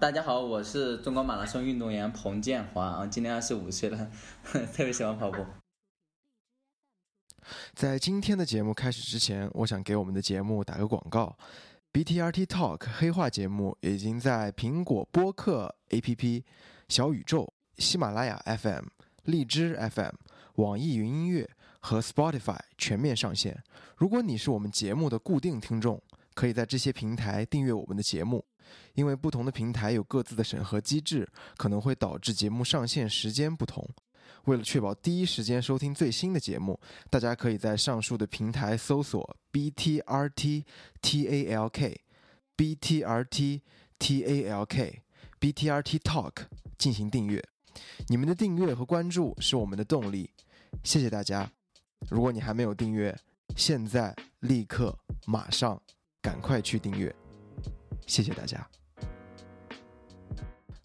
大家好，我是中国马拉松运动员彭建华啊，今年二十五岁了，特别喜欢跑步。在今天的节目开始之前，我想给我们的节目打个广告。BTRT Talk 黑话节目已经在苹果播客 APP、小宇宙、喜马拉雅 FM、荔枝 FM、网易云音乐和 Spotify 全面上线。如果你是我们节目的固定听众，可以在这些平台订阅我们的节目。因为不同的平台有各自的审核机制，可能会导致节目上线时间不同。为了确保第一时间收听最新的节目，大家可以在上述的平台搜索 BTRT TALK、BTRT TALK、BTRT Talk 进行订阅。你们的订阅和关注是我们的动力，谢谢大家。如果你还没有订阅，现在立刻马上赶快去订阅，谢谢大家。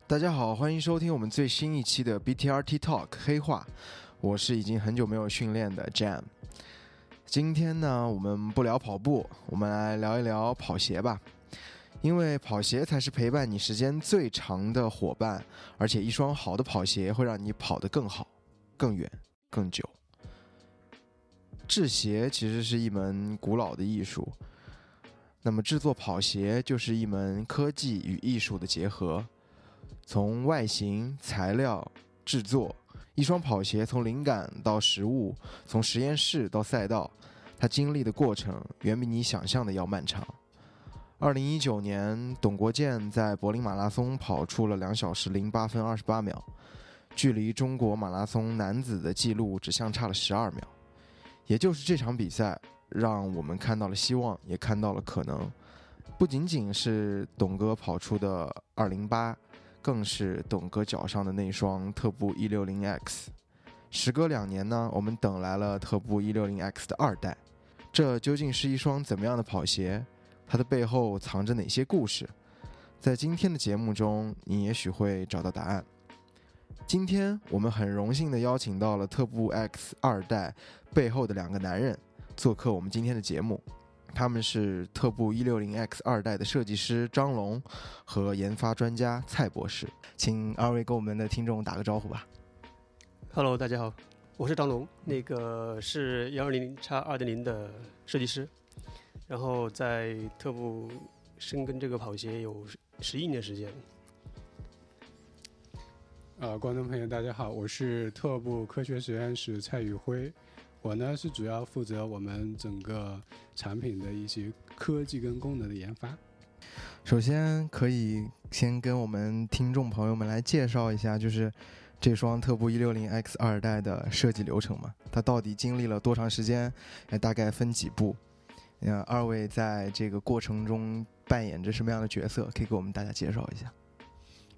大家好，欢迎收听我们最新一期的 BTRT Talk 黑话，我是已经很久没有训练的 Jam。今天呢，我们不聊跑步，我们来聊一聊跑鞋吧。因为跑鞋才是陪伴你时间最长的伙伴，而且一双好的跑鞋会让你跑得更好、更远、更久。制鞋其实是一门古老的艺术，那么制作跑鞋就是一门科技与艺术的结合。从外形、材料、制作，一双跑鞋从灵感到实物，从实验室到赛道，它经历的过程远比你想象的要漫长。二零一九年，董国建在柏林马拉松跑出了两小时零八分二十八秒，距离中国马拉松男子的记录只相差了十二秒。也就是这场比赛，让我们看到了希望，也看到了可能。不仅仅是董哥跑出的二零八。更是董哥脚上的那双特步一六零 X，时隔两年呢，我们等来了特步一六零 X 的二代，这究竟是一双怎么样的跑鞋？它的背后藏着哪些故事？在今天的节目中，你也许会找到答案。今天我们很荣幸的邀请到了特步 X 二代背后的两个男人做客我们今天的节目。他们是特步一六零 X 二代的设计师张龙和研发专家蔡博士，请二位跟我们的听众打个招呼吧。Hello，大家好，我是张龙，那个是幺二零叉二点零的设计师，然后在特步深耕这个跑鞋有十一年时间。呃，观众朋友大家好，我是特步科学实验室蔡宇辉。我呢是主要负责我们整个产品的一些科技跟功能的研发。首先，可以先跟我们听众朋友们来介绍一下，就是这双特步一六零 X 二代的设计流程嘛？它到底经历了多长时间？也大概分几步？嗯，二位在这个过程中扮演着什么样的角色？可以给我们大家介绍一下。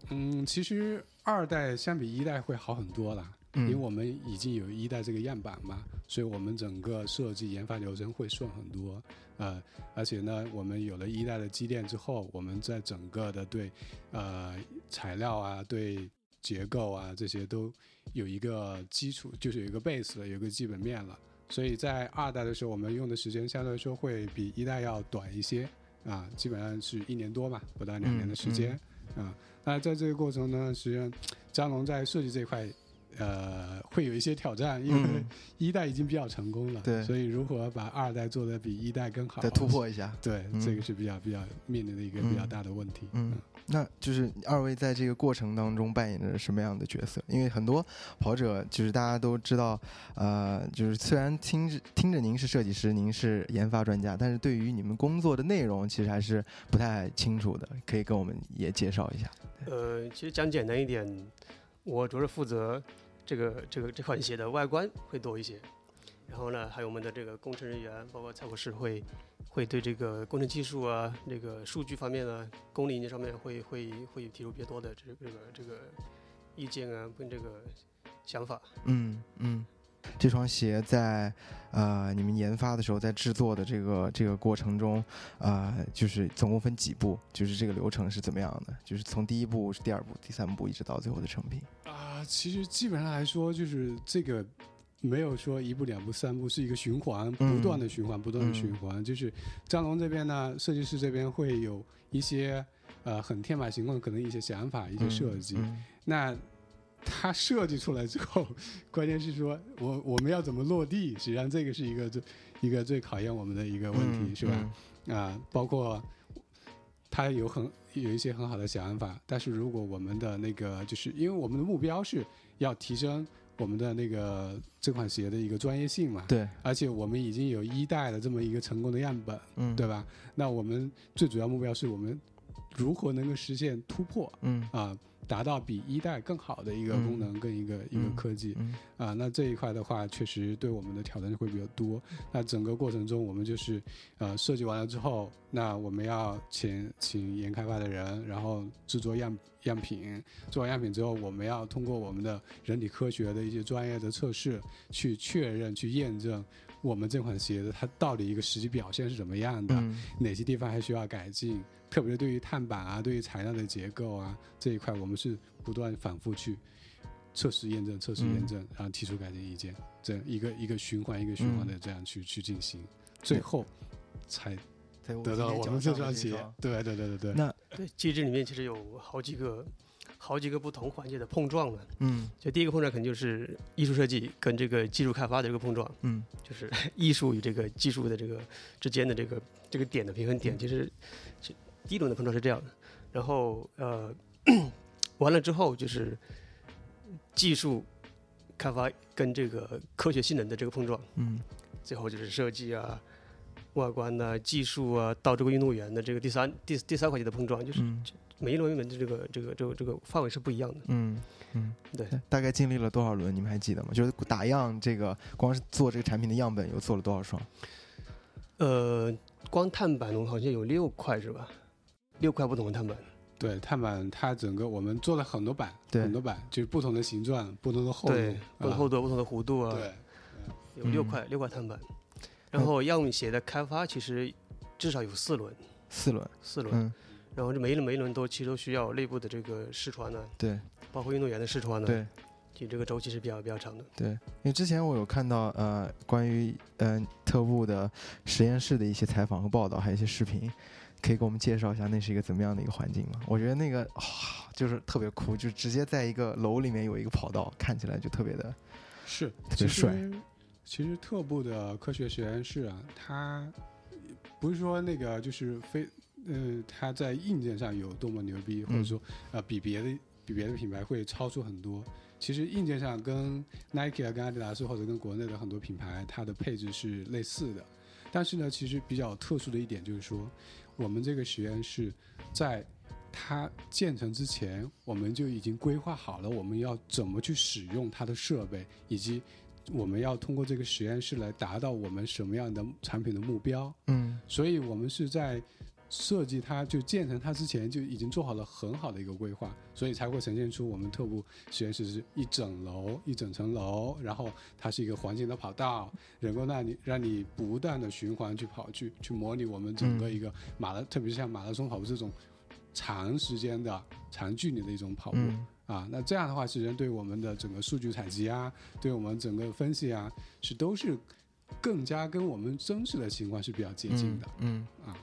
嗯，其实二代相比一代会好很多了。因为我们已经有一代这个样板嘛，所以我们整个设计研发流程会顺很多，呃，而且呢，我们有了一代的积淀之后，我们在整个的对，呃，材料啊、对结构啊这些都有一个基础，就是有一个 base 了，有个基本面了。所以在二代的时候，我们用的时间相对来说会比一代要短一些，啊，基本上是一年多嘛，不到两年的时间，啊，那在这个过程呢，实际上张龙在设计这块。呃，会有一些挑战，因为 一代已经比较成功了，对，所以如何把二代做的比一代更好，再突破一下，对，这个是比较比较面临的一个比较大的问题。嗯，那就是二位在这个过程当中扮演着什么样的角色？因为很多跑者就是大家都知道，呃，就是虽然听着听着您是设计师，您是研发专家，但是对于你们工作的内容其实还是不太清楚的，可以跟我们也介绍一下。呃，其实讲简单一点，我主要是负责。这个这个这款鞋的外观会多一些，然后呢，还有我们的这个工程人员，包括蔡博士会会对这个工程技术啊、那个数据方面呢啊、工龄上面会会会提出比较多的这个这个这个意见啊，跟这个想法。嗯嗯。这双鞋在，呃，你们研发的时候，在制作的这个这个过程中，呃，就是总共分几步？就是这个流程是怎么样的？就是从第一步、是第二步、第三步，一直到最后的成品。啊，其实基本上来说，就是这个没有说一步、两步、三步，是一个循环，不断的循环，不断的循环。就是张龙这边呢，设计师这边会有一些呃很天马行空，可能一些想法、一些设计。嗯那它设计出来之后，关键是说我我们要怎么落地？实际上这个是一个最一个最考验我们的一个问题，嗯是吧？啊，包括它有很有一些很好的想法，但是如果我们的那个就是因为我们的目标是要提升我们的那个这款鞋的一个专业性嘛，对，而且我们已经有一代的这么一个成功的样本，嗯，对吧？那我们最主要目标是我们如何能够实现突破嗯啊，达到比一代更好的一个功能跟一个、一个嗯科技。嗯啊，那这一块的话，确实对我们的挑战会比较多。那整个过程中，我们就是呃设计完了之后，那我们要请请研开发的人，然后制作样样品，做完样品之后，我们要通过我们的人体科学的一些专业的测试，去确认、去验证我们这款鞋子它到底一个实际表现是怎么样的，嗯哪些地方还需要改进。特别是对于碳板啊，对于材料的结构啊这一块，我们是不断反复去测试验证、测试验证，然后提出改进意见，这样一个一个循环一个循环的这样去、去进行，最后才对，得到我们这双鞋。对。对对对对。那对，机制里面其实有好几个好几个不同环节的碰撞呢。嗯。就第一个碰撞肯定就是艺术设计跟这个技术开发的这个碰撞，嗯。就是艺术与这个技术的这个之间的这个这个点的平衡点，其实是第一轮的碰撞是这样的，然后呃 完了之后就是技术开发跟这个科学性能的这个碰撞，嗯最后就是设计啊、外观呐、技术啊，到这个运动员的这个第三第第三环节的碰撞，就是嗯每一轮原本的这个这个这个这个范围是不一样的。嗯嗯，对，大概经历了多少轮？你们还记得吗？就是打样这个，光是做这个产品的样本，又做了多少双？呃，光碳板龙好像有六块是吧？六块不同的碳板。对碳板，它整个我们做了很多板，对很多板，就是不同的形状、不同的厚度，，不同啊厚度、不同的弧度啊，对，嗯有六块、六块碳板。然后样鞋的开发其实至少有四轮，四轮。四轮。嗯，然后这每一轮每一轮都其实都需要内部的这个试穿呢，对包括运动员的试穿呢，对其实这个周期是比较比较长的。对，因为之前我有看到呃关于呃特步的实验室的一些采访和报道，还有一些视频，可以给我们介绍一下那是一个怎么样的一个环境吗？我觉得那个啊、就是特别酷，就直接在一个楼里面有一个跑道，看起来就特别的是，特别帅其实特步的科学实验室啊，它不是说那个就是非呃，它在硬件上有多么牛逼，或者嗯说呃比别的比别的品牌会超出很多。其实硬件上跟 Nike 啊、跟阿迪达斯或者跟国内的很多品牌，它的配置是类似的。但是呢，其实比较特殊的一点就是说，我们这个实验室在它建成之前，我们就已经规划好了我们要怎么去使用它的设备，以及我们要通过这个实验室来达到我们什么样的产品的目标。嗯所以我们是在设计它就建成它之前就已经做好了很好的一个规划，所以才会呈现出我们特步实验室是一整楼一整层楼，然后它是一个环形的跑道，能够让你让你不断的循环去跑去去模拟我们整个一个马拉，特别是像马拉松跑步这种长时间的长距离的一种跑步。嗯啊，那这样的话，其实对我们的整个数据采集啊，对我们整个分析啊，是都是更加跟我们真实的情况是比较接近的。嗯啊，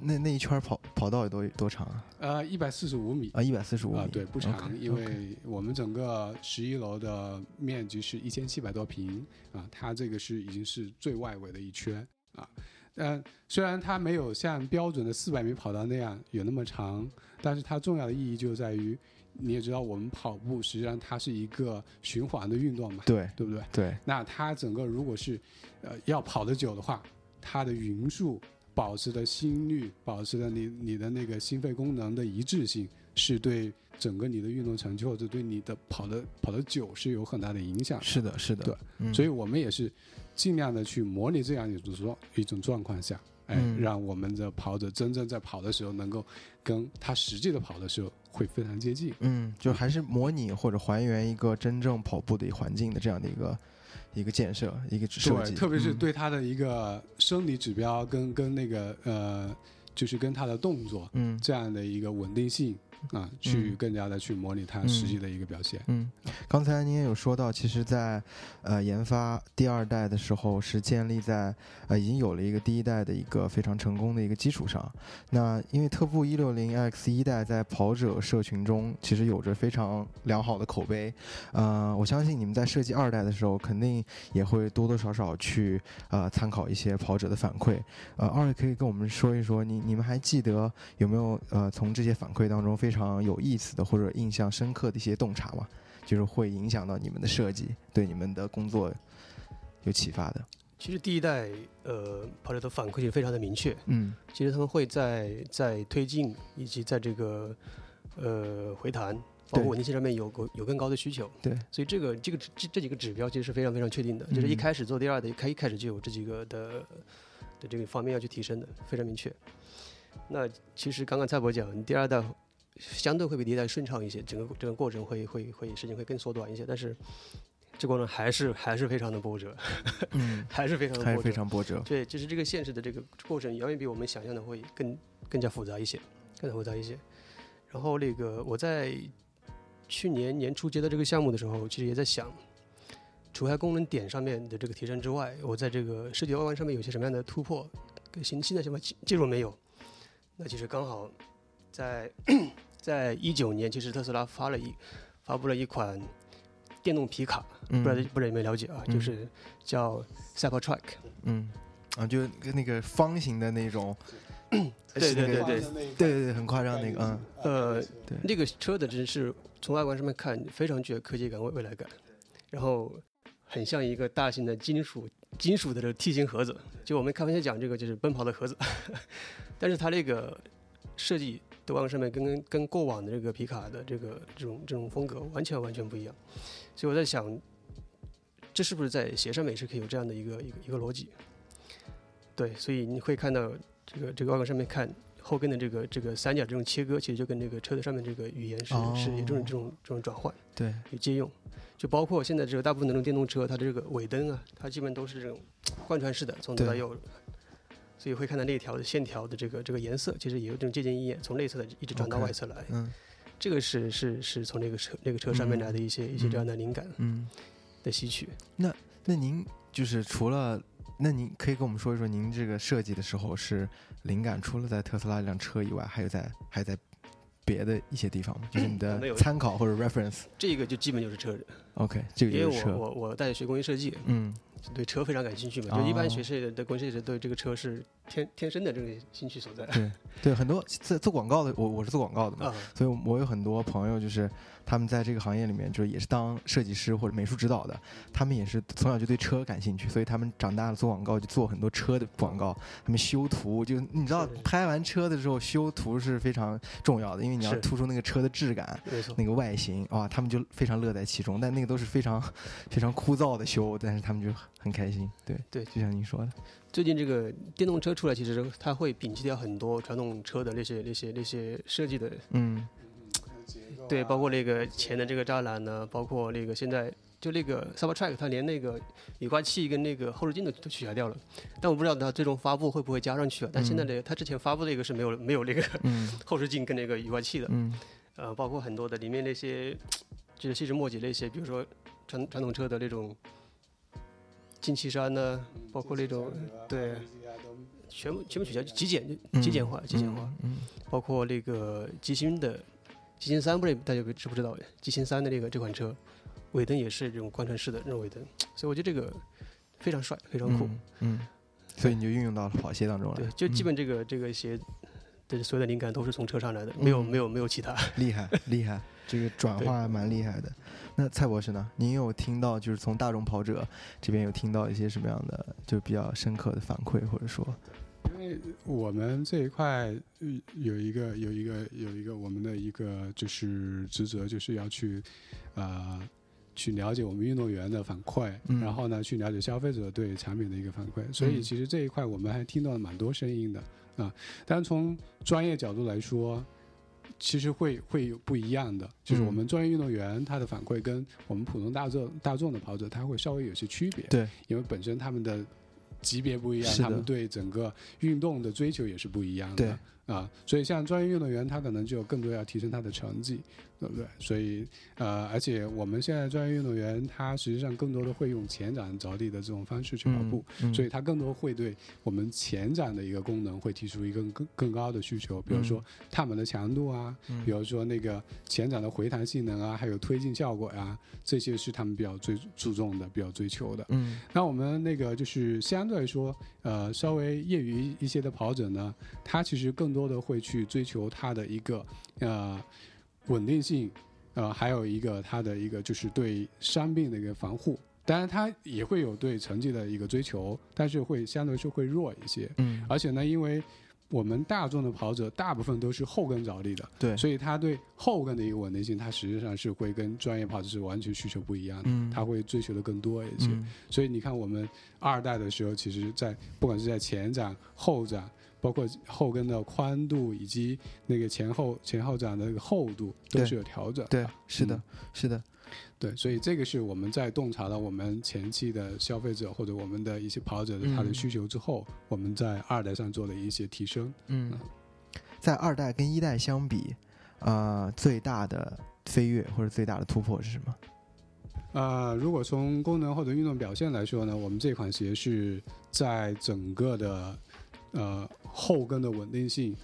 那那一圈跑跑道有多多长啊？呃，一百四十五米啊，一百四十五米啊，对，不长因为我们整个十一楼的面积是一千七百多平啊，它这个是已经是最外围的一圈啊。嗯，虽然它没有像标准的四百米跑道那样有那么长，但是它重要的意义就在于，你也知道，我们跑步实际上它是一个循环的运动嘛，对对不对？对，那它整个如果是呃要跑得久的话，它的匀速、保持的心率、保持的你你的那个心肺功能的一致性，是对整个你的运动成就或者对你的跑的跑的久是有很大的影响的。是的，是的，对嗯，所以我们也是尽量的去模拟这样一种状一种状况下，哎，嗯让我们的跑者真正在跑的时候能够跟他实际的跑的时候会非常接近。嗯，就还是模拟或者还原一个真正跑步的一环境的这样的一个一个建设，一个设计，对，特别是嗯。对他的一个生理指标跟跟那个呃，就是跟他的动作嗯。这样的一个稳定性啊，去更加的去模拟它实际的一个表现。嗯，刚才您也有说到，其实，在呃研发第二代的时候，是建立在呃已经有了一个第一代的一个非常成功的一个基础上。那因为特步一六零 X 一代在跑者社群中其实有着非常良好的口碑，呃，我相信你们在设计二代的时候，肯定也会多多少少去呃参考一些跑者的反馈。呃，二位可以跟我们说一说，你你们还记得有没有呃从这些反馈当中非常有意思的或者印象深刻的一些洞察嘛，就是会影响到你们的设计，对你们的工作有启发的。其实第一代呃跑者的反馈也非常的明确，嗯，其实他们会在在推进以及在这个呃回弹，包括稳定性上面有有有更高的需求，对，所以这个这个这这几个指标其实是非常非常确定的，就是一开始做第二的开一开始就有这几个的的这个方面要去提升的，非常明确。那其实刚刚蔡博讲第二代。相对会比迭代顺畅一些，整个整个过程会会会时间会更缩短一些，但是这过程还是还是非常的波折，嗯，还是非常的 非常波折。对，就是这个现实的这个过程远远比我们想象的会更更加复杂一些，更加复杂一些。然后那个我在去年年初接到这个项目的时候，其实也在想，除开功能点上面的这个提升之外，我在这个设计外观上面有些什么样的突破，跟新新的什么技术没有？那其实刚好在。在一九年，其实特斯拉发了一发布了一款电动皮卡，不知道不知道有没有了解啊？就是叫 Cybertruck。嗯，啊，就跟那个方形的那种，对对对对对对对，很夸张那个，嗯，呃，那个车的真是从外观上面看非常具有科技感、未未来感，然后很像一个大型的金属金属的这个 T 型盒子，就我们开玩笑讲这个就是奔跑的盒子，但是它那个设计。外观上面跟跟过往的这个皮卡的这个这种这种风格完全完全不一样，所以我在想，这是不是在鞋上面也是可以有这样的一个一个一个逻辑？对，所以你会看到这个这个外观上面看后跟的这个这个三角这种切割，其实就跟这个车的上面这个语言是是有这种这种这种转换，对，有借用，就包括现在这个大部分的这种电动车，它的这个尾灯啊，它基本都是这种贯穿式的，从左到右。所以会看到那条线条的这个这个颜色，其实也有这种借鉴意义，从内侧的一直转到外侧来。嗯，这个是是是从那个车那个车上面来的一些一些这样的灵感，嗯，的吸取。那那您就是除了，那您可以跟我们说一说，您这个设计的时候是灵感除了在特斯拉这辆车以外，还有在还有在别的一些地方吗？就是你的参考或者 reference。这个就基本就是车子。OK，这个就是车。因为我我我大学学工业设计，嗯。对车非常感兴趣嘛，就一般学设计的工业设对这个车是天天生的这个兴趣所在。对对，很多做做广告的，我我是做广告的嘛，所以我有很多朋友就是他们在这个行业里面，就是也是当设计师或者美术指导的，他们也是从小就对车感兴趣，所以他们长大了做广告就做很多车的广告，他们修图就你知道拍完车的时候修图是非常重要的，因为你要突出那个车的质感，那个外形啊，他们就非常乐在其中，但那个都是非常非常枯燥的修，但是他们就。很开心，对对，就像您说的，最近这个电动车出来，其实它会摒弃掉很多传统车的那些那些那些设计的，嗯，对，包括那个前的这个栅栏呢，包括那个现在就那个 super track 它连那个雨刮器跟那个后视镜都都取消掉了，但我不知道它最终发布会不会加上去啊？但现在的它之前发布的一个是没有没有那个 后视镜跟那个雨刮器的，嗯，呃，包括很多的里面那些就是细枝末节那些，比如说传传统车的那种。进气栅呢，包括那种对，全部全部取消，极简极简化，极简化。嗯，包括那个机芯的极星三，不知道大家知不知道？极星三的这个这款车，尾灯也是这种贯穿式的这种尾灯，所以我觉得这个非常帅，非常酷。嗯，所以你就运用到了跑鞋当中了。对，就基本这个这个鞋的所有的灵感都是从车上来的，没有没有没有其他。厉害厉害，这个转化蛮厉害的。那蔡博士呢？您有听到就是从大众跑者这边有听到一些什么样的就比较深刻的反馈，或者说，因为我们这一块有一个有一个有一个我们的一个就是职责，就是要去呃去了解我们运动员的反馈，然后呢去了解消费者对产品的一个反馈。所以其实这一块我们还听到了蛮多声音的啊。但从专业角度来说。其实会会有不一样的，就是我们专业运动员他的反馈跟我们普通大众大众的跑者他会稍微有些区别。对，因为本身他们的级别不一样，他们对整个运动的追求也是不一样的。对，啊，所以像专业运动员，他可能就更多要提升他的成绩，对不对？所以呃，而且我们现在专业运动员，他实际上更多的会用前掌着地的这种方式去跑步，所以他更多会对我们前掌的一个功能会提出一个更更高的需求，比如说踏板的强度啊，比如说那个前掌的回弹性能啊，还有推进效果呀，这些是他们比较最注重的、比较追求的。嗯，那我们那个就是相对来说，呃，稍微业余一些的跑者呢，他其实更多的会去追求它的一个呃稳定性，呃，还有一个它的一个就是对伤病的一个防护。当然，它也会有对成绩的一个追求，但是会相对是会弱一些。嗯，而且呢，因为我们大众的跑者大部分都是后跟着地的，对，所以他对后跟的一个稳定性，它实际上是会跟专业跑者是完全需求不一样的，嗯，他会追求的更多一些。所以你看，我们二代的时候，其实在不管是在前掌、后掌。包括后跟的宽度以及那个前后前后掌的那个厚度都是有调整。对，是的，是的，对，所以这个是我们在洞察了我们前期的消费者或者我们的一些跑者的他的需求之后，我们在二代上做的一些提升。嗯，在二代跟一代相比，呃，最大的飞跃或者最大的突破是什么？啊，如果从功能或者运动表现来说呢，我们这款鞋是在整个的。呃，后跟的稳定性、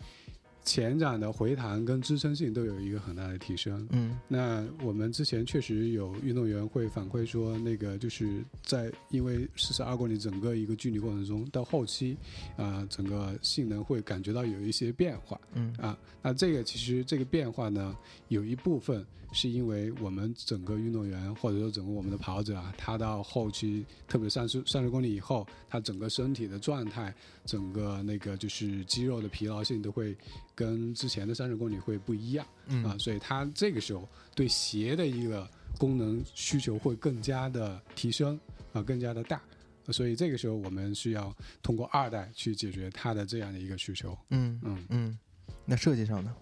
前掌的回弹跟支撑性都有一个很大的提升。嗯，那我们之前确实有运动员会反馈说，那个就是在因为四十二公里整个一个距离过程中，到后期啊，整个性能会感觉到有一些变化。嗯，啊，那这个其实这个变化呢，有一部分。是因为我们整个运动员，或者说整个我们的跑者啊，他到后期，特别三十三十公里以后，他整个身体的状态，整个那个就是肌肉的疲劳性都会跟之前的三十公里会不一样啊，所以他这个时候对鞋的一个功能需求会更加的提升啊，更加的大，所以这个时候我们需要通过二代去解决它的这样的一个需求。嗯嗯嗯，那设计上呢？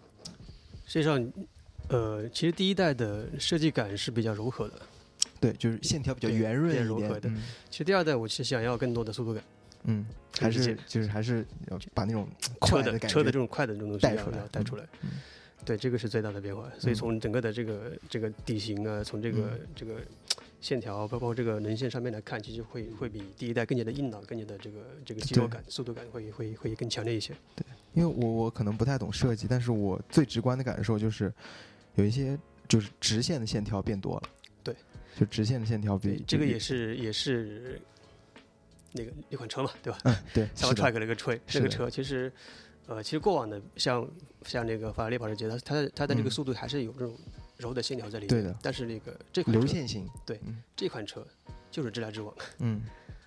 实际上。呃，其实第一代的设计感是比较柔和的，对，就是线条比较圆润柔和的。其实第二代我其实想要更多的速度感，嗯，还是就是还是要把那种车的车的这种快的这种东西带出来，带出来。对，这个是最大的变化。所以从整个的这个这个底型啊，从这个这个线条，包括这个棱线上面来看，其实会会比第一代更加的硬朗，更加的这个这个肌肉感、速度感会会会更强烈一些。对，因为我我可能不太懂设计，但是我最直观的感受就是。有一些就是直线的线条变多了，对，就直线的线条比这个也是也是那个一款车嘛，对吧？嗯，对。像 Track 那个车，那个车其实呃，其实过往的像像那个法拉利保时捷，它它它的这个速度还是有这种柔的线条在里面。对的。但是那个这款流线型，对，这款车就是直来直往。嗯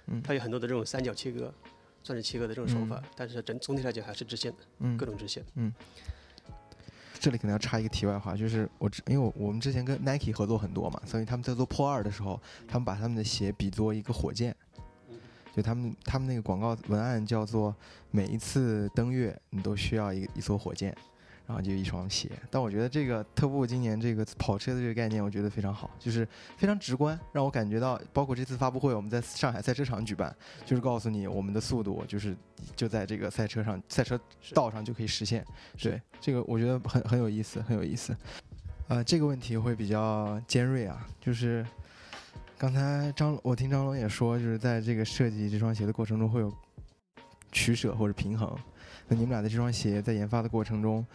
嗯。它有很多的这种三角切割、钻石切割的这种手法，但是整总体来讲还是直线的，嗯，各种直线，嗯。这里可能要插一个题外话，就是我因为我我们之前跟 Nike 合作很多嘛，所以他们在做破二的时候，他们把他们的鞋比作一个火箭，就他们他们那个广告文案叫做每一次登月你都需要一一艘火箭。然后就一双鞋，但我觉得这个特步今年这个跑车的这个概念，我觉得非常好，就是非常直观，让我感觉到，包括这次发布会我们在上海赛车场举办，就是告诉你我们的速度就是就在这个赛车上赛车道上就可以实现。对，这个我觉得很很有意思，很有意思。呃，这个问题会比较尖锐啊，就是刚才张我听张龙也说，就是在这个设计这双鞋的过程中会有取舍或者平衡。你们俩的这双鞋在研发的过程中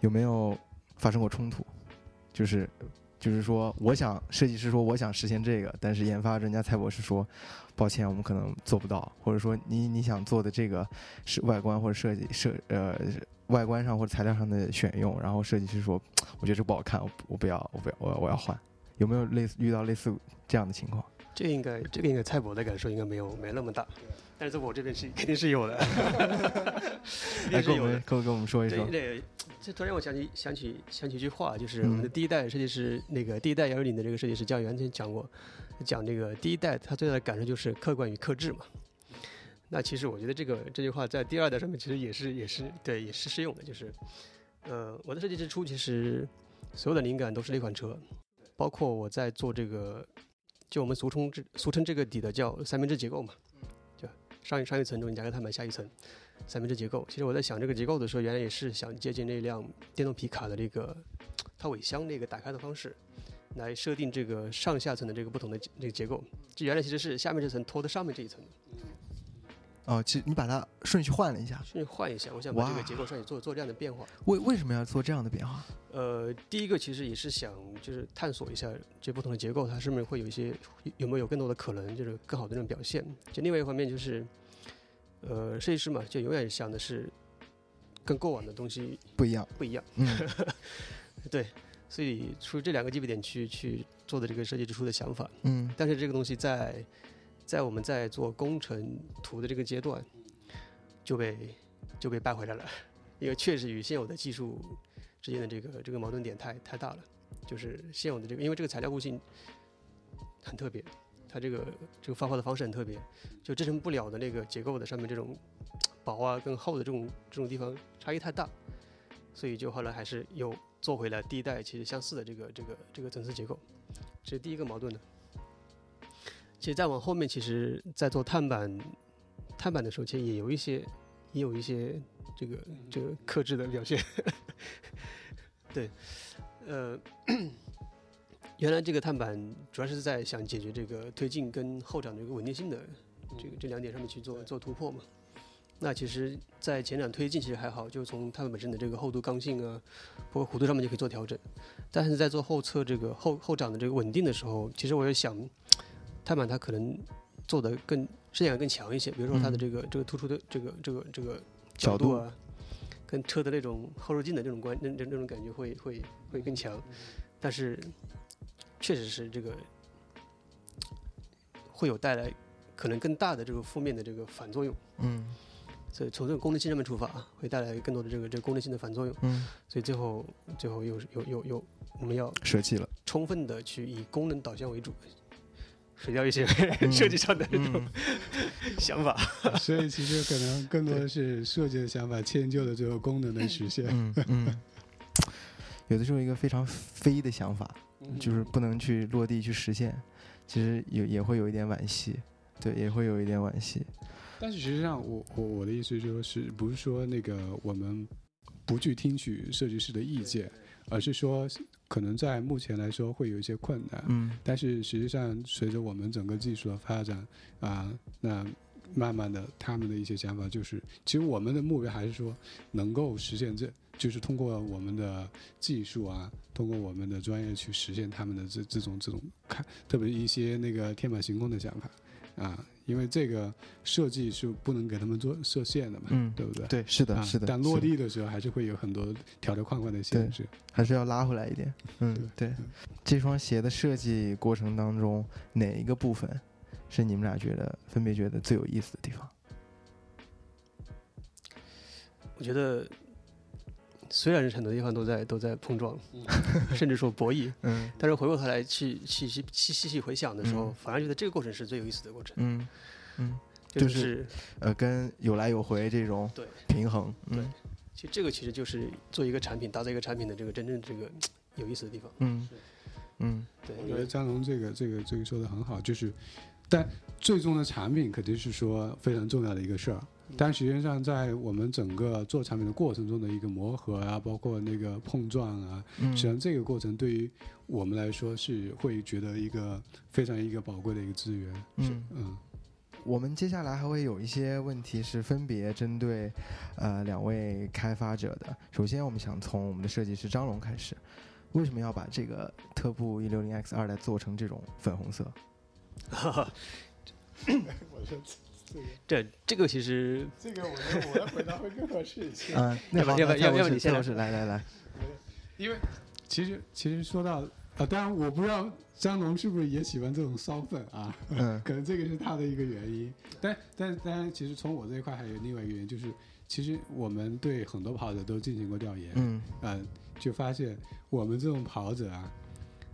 有没有发生过冲突？就是，就是说，我想设计师说我想实现这个，但是研发专家蔡博士说，抱歉，我们可能做不到。或者说，你你想做的这个是外观或者设计设呃外观上或者材料上的选用，然后设计师说，我觉得这不好看，我我不要，我不要，我我要换。有没有类似遇到类似这样的情况？这应该这个应该蔡博的感受应该没有没那么大。但是我这边是 肯定是有的，来跟我们跟跟我们说一说。对，这突然我想起想起想起一句话，就是我们的第一代设计师，那个第一代幺六零的这个设计师叫袁曾讲过，讲这个第一代他最大的感受就是客观与克制嘛。那其实我觉得这个这句话在第二代上面其实也是也是对也是适用的，就是呃我的设计之初其实所有的灵感都是那款车，包括我在做这个，就我们俗称这俗称这个底的叫三明治结构嘛。就上一上一层中，间加个碳板，下一层，三明治结构。其实我在想这个结构的时候，原来也是想借鉴那辆电动皮卡的这个它尾箱那个打开的方式，来设定这个上下层的这个不同的这个结构。这原来其实是下面这层拖的上面这一层的。哦，其实你把它顺序换了一下，顺序换一下，我想把这个结构上去做做这样的变化。为为什么要做这样的变化？呃，第一个其实也是想就是探索一下这不同的结构，它是不是会有一些有没有更多的可能，就是更好的那种表现。就另外一方面就是，呃，设计师嘛，就永远想的是跟过往的东西不一样，不一样，嗯 对，所以出于这两个基本点去去做的这个设计之初的想法。嗯但是这个东西在在我们在做工程图的这个阶段就被就被掰回来了，因为确实与现有的技术之间的这个这个矛盾点太太大了，就是现有的这个，因为这个材料固性很特别，它这个这个发泡的方式很特别，就支撑不了的那个结构的上面这种 薄啊跟厚的这种这种地方差异太大，所以就后来还是又做回了第一代其实相似的这个这个这个层次结构，这是第一个矛盾的。其实再往后面，其实在做碳板碳板的时候，其实也有一些也有一些这个这个克制的表现。对，呃，原来这个碳板主要是在想解决这个推进跟后掌的一个稳定性的这个这两点上面去做做突破嘛。那其实，在前掌推进其实还好，就从它们本身的这个厚度、刚性啊，包括弧度上面就可以做调整。但是在做后侧这个后后掌的这个稳定的时候，其实我也想，碳板它可能做的更视线感更强一些，比如说它的这个、这个突出的这个这个这个角度啊，跟车的那种后视镜的这种关那那那种感觉会会会更强。但是确实是这个会有带来可能更大的这个负面的这个反作用。嗯所以从这个功能性上面出发，啊会带来更多的这个这个功能性的反作用。嗯，所以最后最后又又又又我们要舍弃了，充分的去以功能导向为主，省掉一些嗯设计上的这种嗯 想法。所以其实可能更多的是设计的想法迁就了这个功能的实现。嗯嗯，有的时候一个非常飞的想法，就是不能去落地去实现，其实也也会有一点惋惜，对，也会有一点惋惜。但是实际上我，我我的意思就是是不是说那个我们不去听取设计师的意见，而是说可能在目前来说会有一些困难。嗯但是实际上，随着我们整个技术的发展啊，那慢慢的他们的一些想法就是，其实我们的目标还是说能够实现这，就是通过我们的技术啊，通过我们的专业去实现他们的这这种这种看，特别一些那个天马行空的想法啊，因为这个设计是不能给他们做设限的嘛，嗯对不对？对，是的，啊是的。但落地的时候还是会有很多条条框框的限制。还是要拉回来一点。嗯，对嗯。这双鞋的设计过程当中，哪一个部分是你们俩觉得分别觉得最有意思的地方？我觉得虽然是很多地方都在都在碰撞，甚至说博弈，嗯。但是回过头来去去细细细细回想的时候，嗯。反而觉得这个过程是最有意思的过程，嗯嗯，就就是。是呃，跟有来有回这种对平衡。对。嗯其实这个其实就是做一个产品，打造一个产品的这个真正这个有意思的地方。嗯嗯。对，我觉得因为张龙这个这个这个说的很好，就是，但最终的产品肯定是说非常重要的一个事儿。但实际上，在我们整个做产品的过程中的一个磨合啊，包括那个碰撞啊，嗯实际上这个过程对于我们来说是会觉得一个非常一个宝贵的一个资源。嗯。嗯，我们接下来还会有一些问题是分别针对呃两位开发者的。首先，我们想从我们的设计师张龙开始，为什么要把这个特步一六零 X 二代做成这种粉红色？这这个其实这个我觉得我的回答会更合适一些。嗯，那好，要不要不你先来蔡博士来来来，因为其实其实说到啊，当然我不知道张龙是不是也喜欢这种骚粉啊。嗯 可能这个是他的一个原因。但但当然，其实从我这一块还有另外一个原因，就是其实我们对很多跑者都进行过调研，嗯呃，就发现我们这种跑者啊，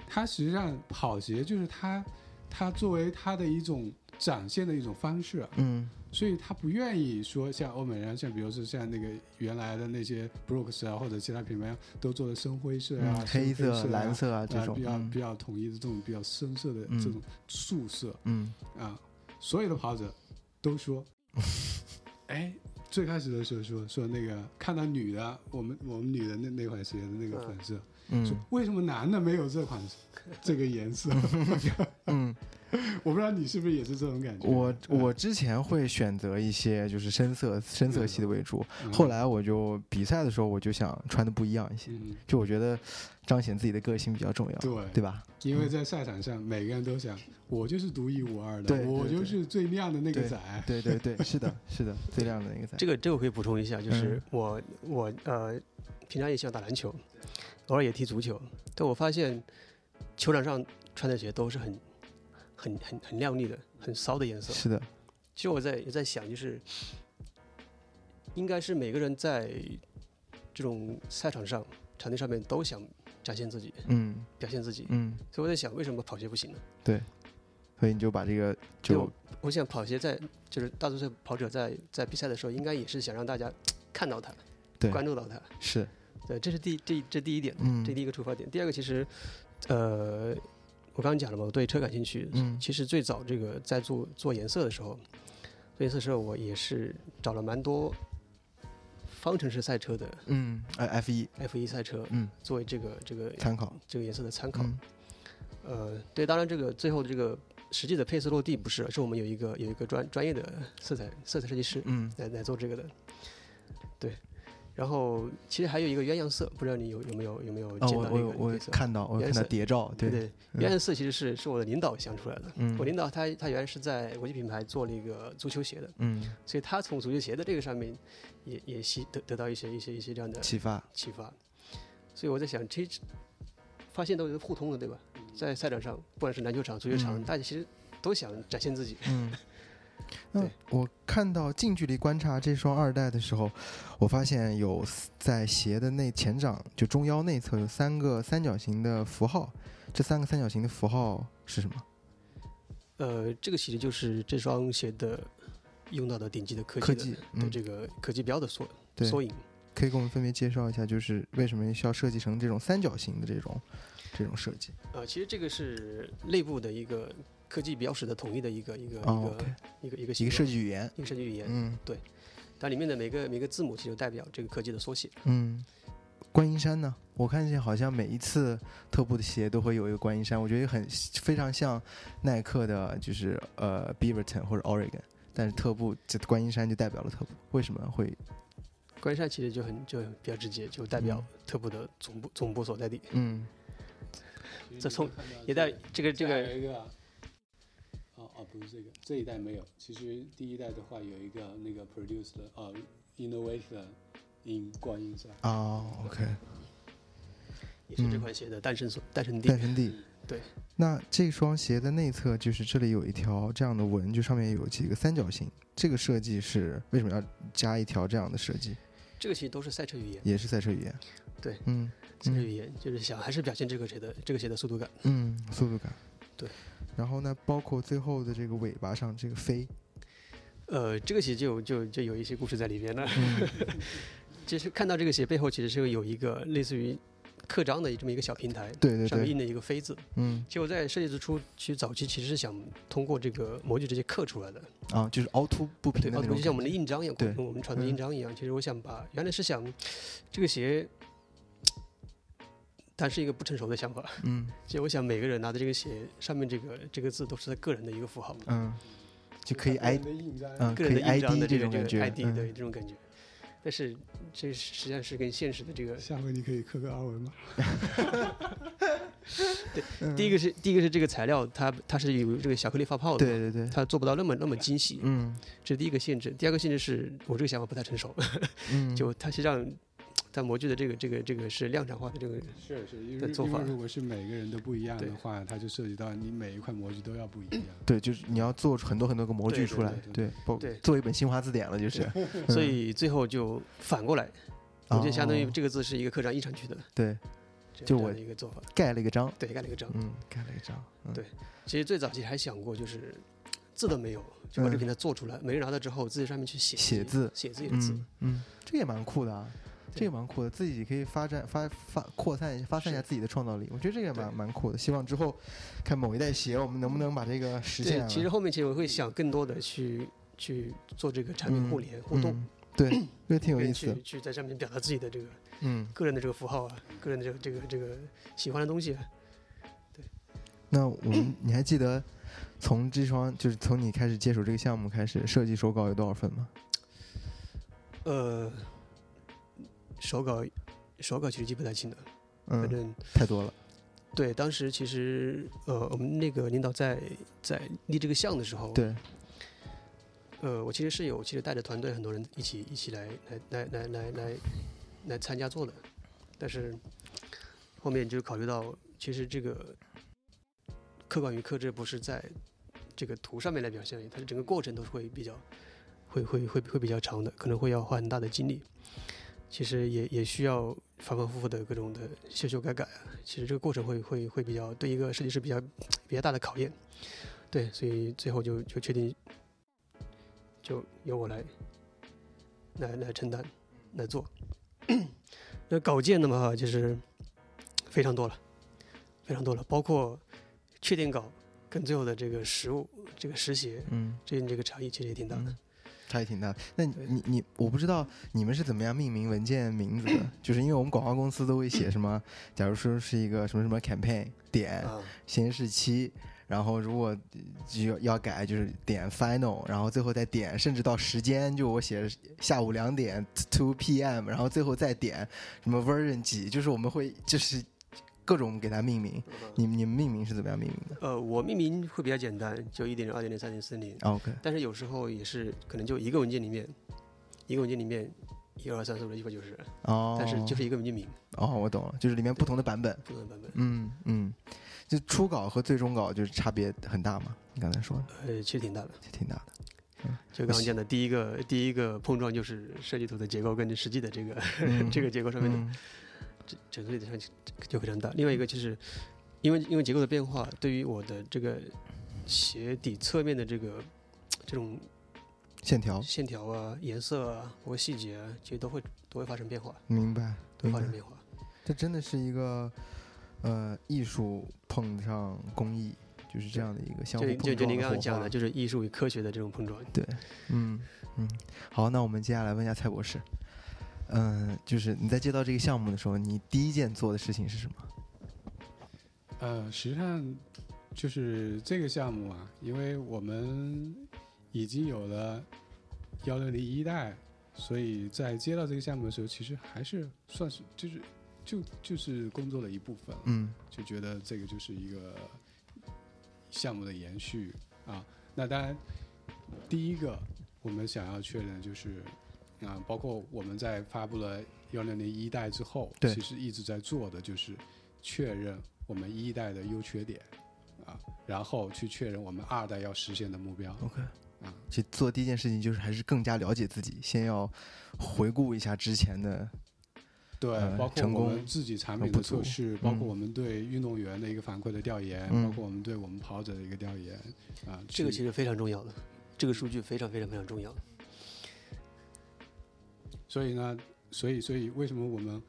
他实际上跑鞋就是他他作为他的一种展现的一种方式，嗯。所以他不愿意说像欧美人，像比如说像那个原来的那些 Brooks 啊或者其他品牌都做的深灰色啊、嗯，黑深色、啊蓝色啊这啊种，嗯比较比较统一的这种比较深色的嗯。这种素色。嗯。啊，所有的跑者都说，哎，最开始的时候说说那个看到女的，我们我们女的那那款鞋的那个粉色，说嗯为什么男的没有这款这个颜色？嗯，我不知道你是不是也是这种感觉？我嗯我之前会选择一些就是深色深色系的为主，嗯后来我就比赛的时候我就想穿的不一样一些，嗯，就我觉得彰显自己的个性比较重要，对对吧？因为在赛场上，每个人都想，我就是独一无二的，我就是最亮的那个仔。对对对，是的，是的，最亮的那个仔。这个这个我可以补充一下，就是嗯我、我呃平常也喜欢打篮球，偶尔也踢足球，但我发现球场上穿的鞋都是很很很很亮丽的、很骚的颜色。是的，其实我在也在想，就是应该是每个人在这种赛场上、场地上面都想展现自己、嗯表现自己，嗯，所以我在想，为什么跑鞋不行呢？对所以你就把这个就就我想跑鞋在就是大多数跑者在在比赛的时候，应该也是想让大家 看到他，对关注到他。是对，这是第这这第一点，嗯这第一个出发点。第二个其实，呃，我刚刚讲了嘛，我对车感兴趣。嗯其实最早这个在做做颜色的时候，做颜色的时候，我也是找了蛮多方程式赛车的嗯哎 F 一 F 一赛车嗯作为这个这个参考这个颜色的参考。嗯呃，对，当然这个最后这个实际的配色落地不是，是我们有一个有一个专专业的色彩色彩设计师嗯来来做这个的。对，然后其实还有一个鸳鸯色，不知道你有有没有有没有哦见到那我我有我个配色？有看到我有看到谍照对对嗯鸳鸯色其实是是我的领导想出来的。嗯我领导他他原来是在国际品牌做了一个足球鞋的，嗯所以他从足球鞋的这个上面也也吸得得到一些一些一些这样的启发启发。所以我在想，这发现都是互通的，对吧？在赛场上，不管是篮球场、足球场，嗯大家其实都想展现自己。嗯。那我看到近距离观察这双二代的时候，我发现有在鞋的内前掌就中腰内侧有三个三角形的符号，这三个三角形的符号是什么？呃，这个其实就是这双鞋的用到的顶级的科技的科技，的嗯，这个科技标的缩对缩影。可以给我们分别介绍一下，就是为什么需要设计成这种三角形的这种这种设计？呃，其实这个是内部的一个科技标识的统一的一个一个、哦一个一个一个一个设计语言，一个设计语言，嗯对它里面的每个每个字母其实就代表这个科技的缩写。嗯。观音山呢？我看见好像每一次特步的鞋都会有一个观音山，我觉得很非常像耐克的，就是呃 Beaverton 或者 Oregon，但是特步这观音山就代表了特步，为什么会观音山其实就很就很比较直接，就代表特步的总部总部所在地。嗯这从也在这个这个有一个，哦哦，不是这个，这一代没有。其实第一代的话有一个那个 produced 呃 innovated in 观音山。哦，OK，也是这嗯款鞋的诞生所诞生地诞。生地。对。那这双鞋的内侧就是这里有一条这样的纹，就上面有几个三角形，这个设计是为什么要加一条这样的设计？这个其实都是赛车语言，也是赛车语言。对，嗯赛车语言就是想还是表现这个鞋的这个鞋的速度感。嗯，速度感。对。然后呢，包括最后的这个尾巴上这个飞，呃，这个鞋就就就有一些故事在里边了。嗯 其实看到这个鞋背后其实是有一个类似于刻章的这么一个小平台，对对对，上面印的一个飞字。嗯其实我在设计之初，其实早期其实是想通过这个模具直接刻出来的，啊，就是凹凸不平的那种就像我们的印章一样，对跟我们传统印章一样。其实我想把原来是想这个鞋，它是一个不成熟的想法。嗯 其实我想每个人拿的这个鞋上面这个这个字都是他个人的一个符号，嗯，就可以挨 I 的印章。嗯个人的印 ID 章的这个这个种感觉 ID 嗯对这种感觉。但是这实际上是跟现实的这个，下回你可以刻个二维码。对第一个是第一个是这个材料，它它是有这个小颗粒发泡的，对对对，它做不到那么那么精细，嗯这是第一个限制。第二个限制是我这个想法不太成熟，嗯，就它是让它模具的这个这个这个是量产化的这个，是是，因为的做法因为如果是每个人都不一样的话，它就涉及到你每一块模具都要不一样。对，就是你要做出很多很多个模具出来，对对，做一本新华字典了，就是，所以最后就反过来，我就相当于哦这个字是一个刻章印上去的，对就我的一个做法。盖了一个章，对，盖了一个章。嗯，盖了一个章，嗯对其实最早期还想过，就是字都没有，就把这平台做出来，每个人拿到之后，自己上面去写写字写自己的字。嗯嗯，这也蛮酷的啊。这个蛮酷的，自己可以发展发发扩散发散一下自己的创造力，我觉得这个也蛮蛮酷的。希望之后看某一代鞋，我们能不能把这个实现？其实后面其实我会想更多的去去做这个产品互联、互动，嗯对，这挺有意思的去。去在上面表达自己的这个嗯，个人的这个符号啊，个人的这个这个这个喜欢的东西啊。那我们你还记得从这双就是从你开始接手这个项目开始设计手稿有多少份吗？呃，手稿手稿其实记不太清的，反嗯，正太多了。对当时其实呃我们那个领导在在立这个项的时候，对，呃我其实是有其实带着团队很多人一起一起来来来来来来来参加做的，但是后面就考虑到其实这个客观与克制不是在这个图上面来表现，它的整个过程都是会比较会会会会比较长的，可能会要花很大的精力。其实也也需要反反复复的各种的修修改改啊。其实这个过程会会会比较对一个设计师比较比较大的考验。对，所以最后就就确定就由我来来来承担来做。那稿件的话，就是非常多了，非常多了，包括确定稿跟最后的这个实物这个实写，嗯，这这个差异其实也挺大的。嗯差异挺大。那你你你，我不知道你们是怎么样命名文件名字的？就是因为我们广告公司都会写什么，假如说是一个什么什么 campaign 点啊，显示期，然后如果就要要改，就是点 final，然后最后再点，甚至到时间，就我写下午两点 two p.m，然后最后再点什么 version 几，就是我们会就是各种给它命名。你你们命名是怎么样命名的呃，我命名会比较简单，就一点零、二点零、三点四零。？OK，但是有时候也是可能就一个文件里面，一个文件里面一二三四五六七八九十，哦，但是就是一个文件名，哦，我懂了，就是里面不同的版本。不同的版本。嗯嗯，就初稿和最终稿就是差别很大嘛？你刚才说的呃，其实挺大的。挺大的。就刚刚讲的第一个第一个碰撞就是设计图的结构跟实际的这个、嗯这个结构上面的嗯整整个的上就非常大。另外一个就是因为因为结构的变化，对于我的这个鞋底侧面的这个这种线条，线条啊、颜色啊，包括细节啊，其实都会都会发生变化，明白都会发生。变化。这真的是一个呃艺术碰上工艺，就是这样的一个相互就碰撞就就您刚刚讲的，就是艺术与科学的这种碰撞。对嗯嗯，好，那我们接下来问一下蔡博士，嗯、就是你在接到这个项目的时候，你第一件做的事情是什么？呃，实际上就是这个项目啊，因为我们已经有了幺六零一代，所以在接到这个项目的时候，其实还是算是就是就就是工作的一部分了。嗯就觉得这个就是一个项目的延续啊。那当然，第一个我们想要确认就是啊，包括我们在发布了幺零零一代之后，对其实一直在做的就是确认我们一代的优缺点啊，然后去确认我们二代要实现的目标，OK。啊。去做第一件事情就是还是更加了解自己，先要回顾一下之前的，对，呃包括成功我们自己产品的测试，包括嗯我们对运动员的一个反馈的调研，嗯包括我们对我们跑者的一个调研啊。去这个其实非常重要的，这个数据非常非常非常重要。所以呢，所以所以为什么我们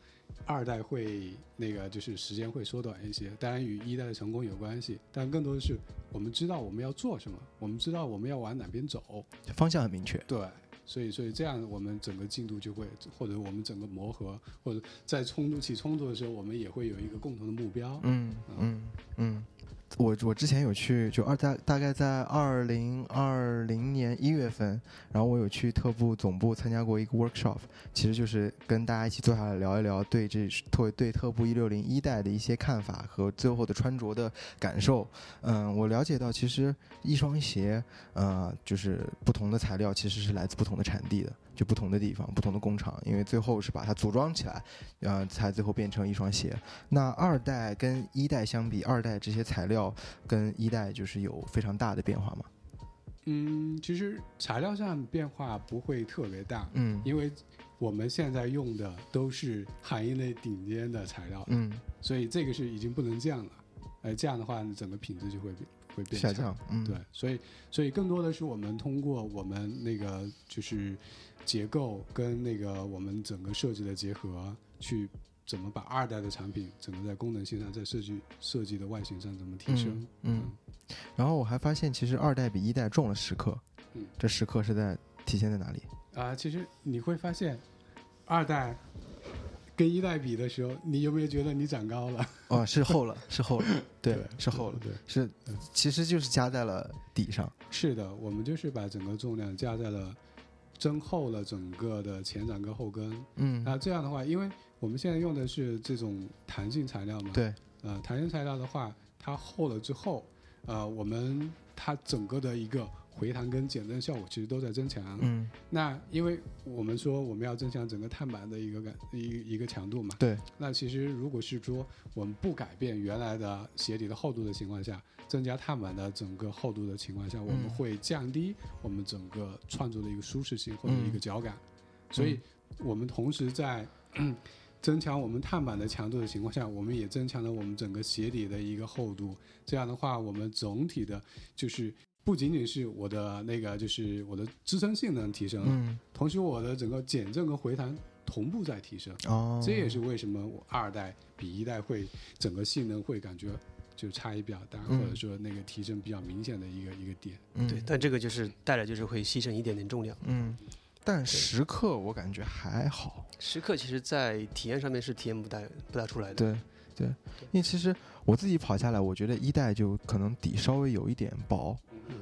二代会那个就是时间会缩短一些？当然与一代的成功有关系，但更多的是我们知道我们要做什么，我们知道我们要往哪边走。方向很明确。对，所以所以这样我们整个进度就会，或者我们整个磨合，或者在冲突起冲突的时候，我们也会有一个共同的目标。嗯嗯嗯，我我之前有去，就二大大概在二零二零年一月份，然后我有去特步总部参加过一个 workshop，其实就是跟大家一起坐下来聊一聊对这特对特步一六零一代的一些看法和最后的穿着的感受。嗯，我了解到其实一双鞋，呃，就是不同的材料其实是来自不同的产地的，就不同的地方、不同的工厂，因为最后是把它组装起来，呃，才最后变成一双鞋。那二代跟一代相比，二代这些材料跟一代就是有非常大的变化吗？嗯，其实材料上变化不会特别大，嗯因为我们现在用的都是行业内顶尖的材料，嗯，所以这个是已经不能降了。呃，这样的话，你整个品质就会变会下降。嗯，对，所以所以更多的是我们通过我们那个就是结构跟那个我们整个设计的结合，去怎么把二代的产品整个在功能性上，在设计设计的外形上怎么提升。嗯然后我还发现，其实二代比一代重了十克，嗯这十克是在体现在哪里？啊，其实你会发现，二代跟一代比的时候，你有没有觉得你长高了？哦，是厚了，是厚了，对，是厚了，对，是，其实就是加在了底上。是的，我们就是把整个重量加在了增厚了整个的前掌跟后跟。嗯，那这样的话，因为我们现在用的是这种弹性材料嘛，对，呃，弹性材料的话，它厚了之后，呃，我们它整个的一个。回弹跟减震效果其实都在增强。嗯，那因为我们说我们要增强整个碳板的一个感一一个强度嘛。对。那其实如果是说我们不改变原来的鞋底的厚度的情况下，增加碳板的整个厚度的情况下，我们会降低我们整个创作的一个舒适性或者一个脚感。所以，我们同时在 增强我们碳板的强度的情况下，我们也增强了我们整个鞋底的一个厚度。这样的话，我们总体的就是。不仅仅是我的那个，就是我的支撑性能提升了，同时我的整个减震和回弹同步在提升。哦，这也是为什么我二代比一代会整个性能会感觉就差异比较大，或者说那个提升比较明显的一个一个点。对，但这个就是带来就是会牺牲一点点重量。嗯，但时刻我感觉还好。时刻其实在体验上面是体验不大不大出来的。对对，因为其实我自己跑下来，我觉得一代就可能底稍微有一点薄。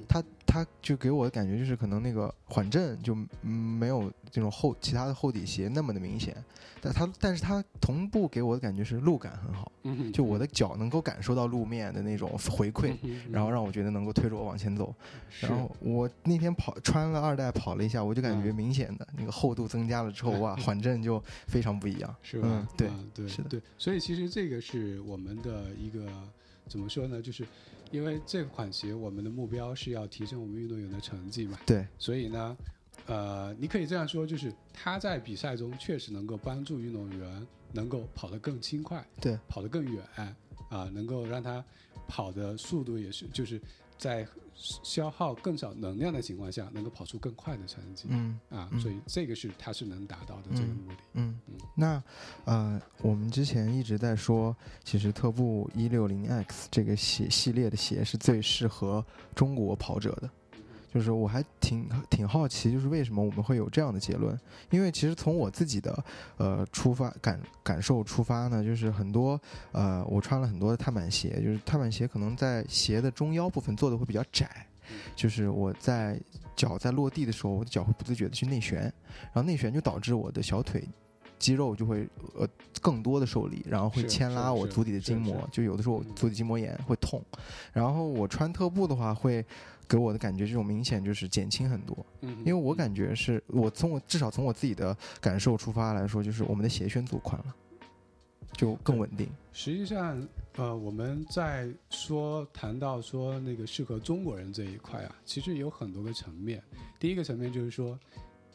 它它就给我的感觉就是可能那个缓震就没有这种厚其他的厚底鞋那么的明显，但它但是它同步给我的感觉是路感很好，就我的脚能够感受到路面的那种回馈，然后让我觉得能够推着我往前走。然后我那天跑穿了二代跑了一下，我就感觉明显的那个厚度增加了之后，哇，缓震就非常不一样，是吧？对对是的对，所以其实这个是我们的一个怎么说呢？就是。因为这款鞋，我们的目标是要提升我们运动员的成绩嘛。对。所以呢，呃，你可以这样说，就是他在比赛中确实能够帮助运动员能够跑得更轻快，对，跑得更远，啊，能够让他跑的速度也是，就是在消耗更少能量的情况下，能够跑出更快的成绩。嗯。啊，所以这个是它是能达到的这个目的。嗯。那呃，我们之前一直在说，其实特步一六零 X 这个鞋系列的鞋是最适合中国跑者的。就是我还挺挺好奇，就是为什么我们会有这样的结论？因为其实从我自己的呃出发感感受出发呢，就是很多呃我穿了很多的碳板鞋，就是碳板鞋可能在鞋的中腰部分做的会比较窄，就是我在脚在落地的时候，我的脚会不自觉的去内旋，然后内旋就导致我的小腿。肌肉就会呃更多的受力，然后会牵拉我足底的筋膜，就有的时候足底筋膜炎会痛。然后我穿特步的话，会给我的感觉这种明显就是减轻很多。嗯，因为我感觉是我从我至少从我自己的感受出发来说，就是我们的鞋楦做宽了，就更稳定。实际上，呃，我们在说谈到说那个适合中国人这一块啊，其实有很多个层面。第一个层面就是说，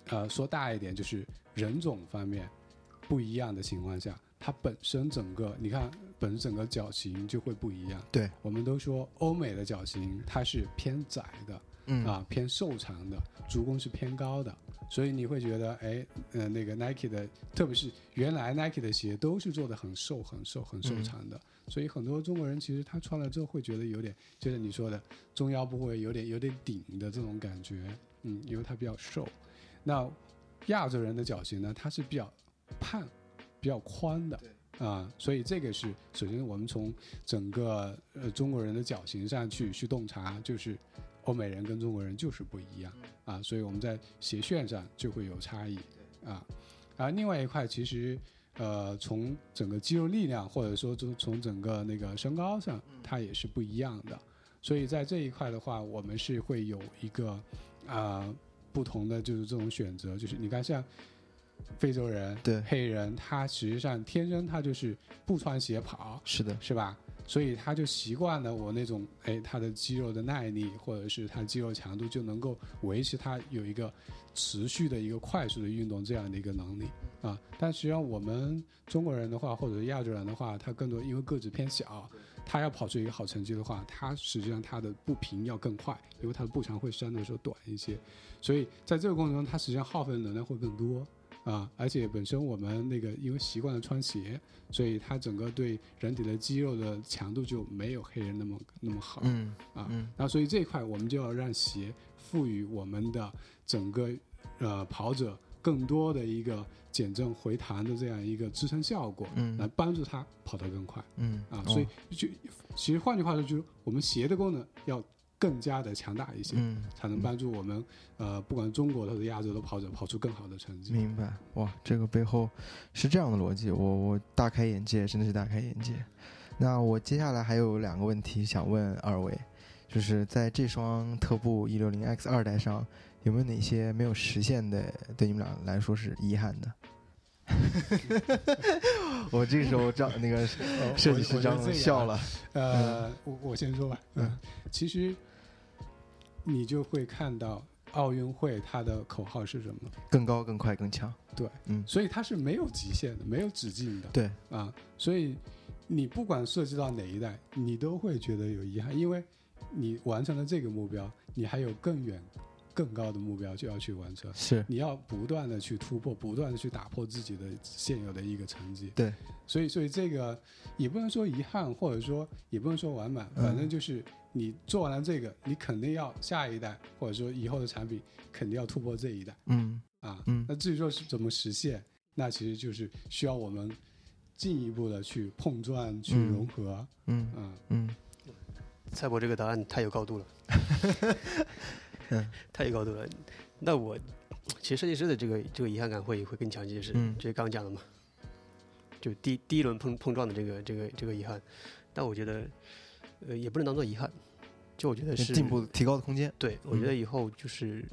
呃，说大一点就是人种方面。不一样的情况下，它本身整个你看，本身整个脚型就会不一样。对，我们都说欧美的脚型它是偏窄的，嗯啊偏瘦长的，足弓是偏高的，所以你会觉得，哎，呃，那个 Nike 的，特别是原来 Nike 的鞋都是做的很瘦、很瘦、很瘦长的，所以很多中国人其实他穿了之后会觉得有点，就是你说的中腰部会有点有点顶的这种感觉，嗯，因为它比较瘦。那亚洲人的脚型呢，它是比较。胖，比较宽的，啊，所以这个是首先我们从整个呃中国人的脚型上去去洞察，就是欧美人跟中国人就是不一样啊，所以我们在鞋楦上就会有差异啊，啊，另外一块其实呃从整个肌肉力量或者说从从整个那个身高上，它也是不一样的，所以在这一块的话，我们是会有一个啊不同的就是这种选择，就是你看像。非洲人对黑人，他实际上天生他就是不穿鞋跑，是的，是吧？所以他就习惯了我那种，哎，他的肌肉的耐力或者是他肌肉强度就能够维持他有一个持续的一个快速的运动这样的一个能力啊。但实际上我们中国人的话，或者是亚洲人的话，他更多因为个子偏小，他要跑出一个好成绩的话，他实际上他的步频要更快，因为他的步长会相对来说短一些，所以在这个过程中，他实际上耗费的能量会更多。啊，而且本身我们那个因为习惯了穿鞋，所以它整个对人体的肌肉的强度就没有黑人那么那么好。嗯啊，那所以这一块我们就要让鞋赋予我们的整个呃跑者更多的一个减震回弹的这样一个支撑效果，嗯来帮助他跑得更快嗯啊。哦所以就其实换句话说，就是我们鞋的功能要更加的强大一些，嗯才能帮助我们呃不管中国的或者亚洲的跑者跑出更好的成绩。明白哇，这个背后是这样的逻辑，我我大开眼界，真的是大开眼界。那我接下来还有两个问题想问二位，就是在这双特步一六零 X 二代上，有没有哪些没有实现的，对你们俩来说是遗憾的？我这个时候张那个呃设计师张我我觉得这样笑了，呃，我我先说吧。嗯嗯，其实你就会看到奥运会它的口号是什么，更高、更快、更强。对，嗯，所以它是没有极限的，没有止境的。对，啊，所以你不管涉及到哪一代，你都会觉得有遗憾，因为你完成了这个目标，你还有更远、更高的目标就要去完成。是，你要不断的去突破，不断的去打破自己的现有的一个成绩。对，所以所以这个也不能说遗憾，或者说也不能说完满，嗯反正就是你做完了这个，你肯定要下一代，或者说以后的产品肯定要突破这一代嗯啊。嗯那至于说是怎么实现，那其实就是需要我们进一步的去碰撞、去嗯融合嗯啊。嗯蔡博这个答案太有高度了，嗯太有高度了。那我其实设计师的这个这个遗憾感会会更强烈，是、嗯就是刚刚讲的嘛，就第第一轮碰碰撞的这个这个这个遗憾，但我觉得呃也不能当做遗憾，就我觉得是进步提高的空间。对，我觉得以后就是，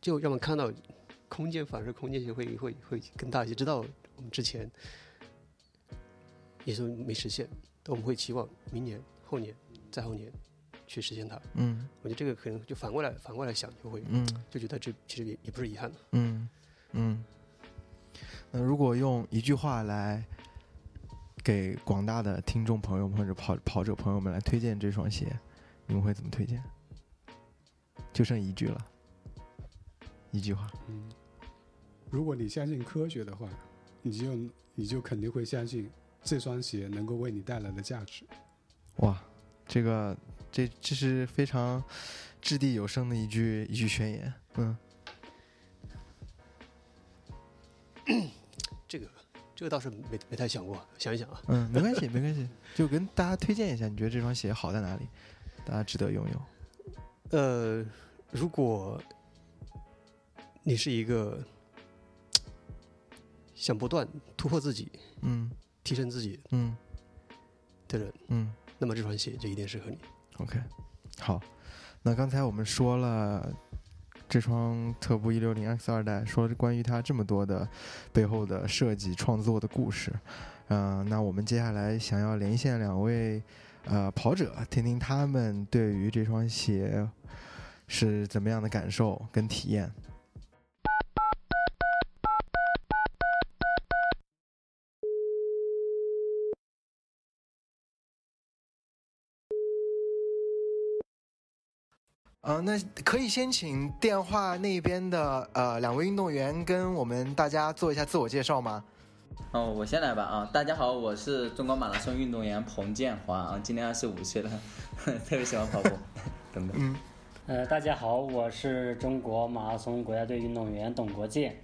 就让我们看到空间，反而空间性会会会更大一些。知道我们之前也是没实现，但我们会期望明年、后年、再后年去实现它。嗯我觉得这个可能就反过来反过来想，就会嗯就觉得这其实也也不是遗憾的。嗯嗯。那如果用一句话来给广大的听众朋友们或者跑跑者朋友们来推荐这双鞋，你们会怎么推荐？就剩一句了，一句话。嗯，如果你相信科学的话，你就你就肯定会相信这双鞋能够为你带来的价值。哇，这个这这是非常掷地有声的一句一句宣言。嗯 这个这个倒是没没太想过，想一想啊，嗯，没关系没关系，就跟大家推荐一下，你觉得这双鞋好在哪里？大家值得拥有。呃，如果你是一个想不断突破自己、嗯提升自己嗯的人，嗯。那么这双鞋就一定适合你。OK，好，那刚才我们说了这双特步一六零 X 二代，说关于它这么多的背后的设计创作的故事，嗯、那我们接下来想要连线两位呃跑者，听听他们对于这双鞋是怎么样的感受跟体验。呃，那可以先请电话那边的呃两位运动员跟我们大家做一下自我介绍吗？哦，我先来吧啊！大家好，我是中国马拉松运动员彭建华啊，今年二十五岁了，特别喜欢跑步，等等。嗯，呃，大家好，我是中国马拉松国家队运动员董国建。